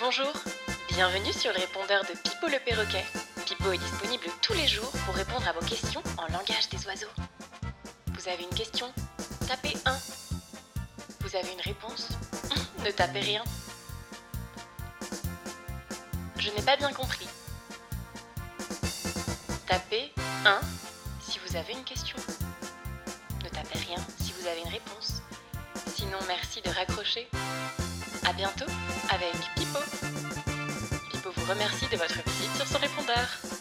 Bonjour, bienvenue sur le répondeur de Pipo le perroquet. Pipo est disponible tous les jours pour répondre à vos questions en langage des oiseaux. Vous avez une question? Tapez 1. Vous avez une réponse? Ne tapez rien. Je n'ai pas bien compris. Tapez 1 si vous avez une question. Ne tapez rien si vous avez une réponse. Sinon, merci de raccrocher. À bientôt avec remercie de votre visite sur son répondeur.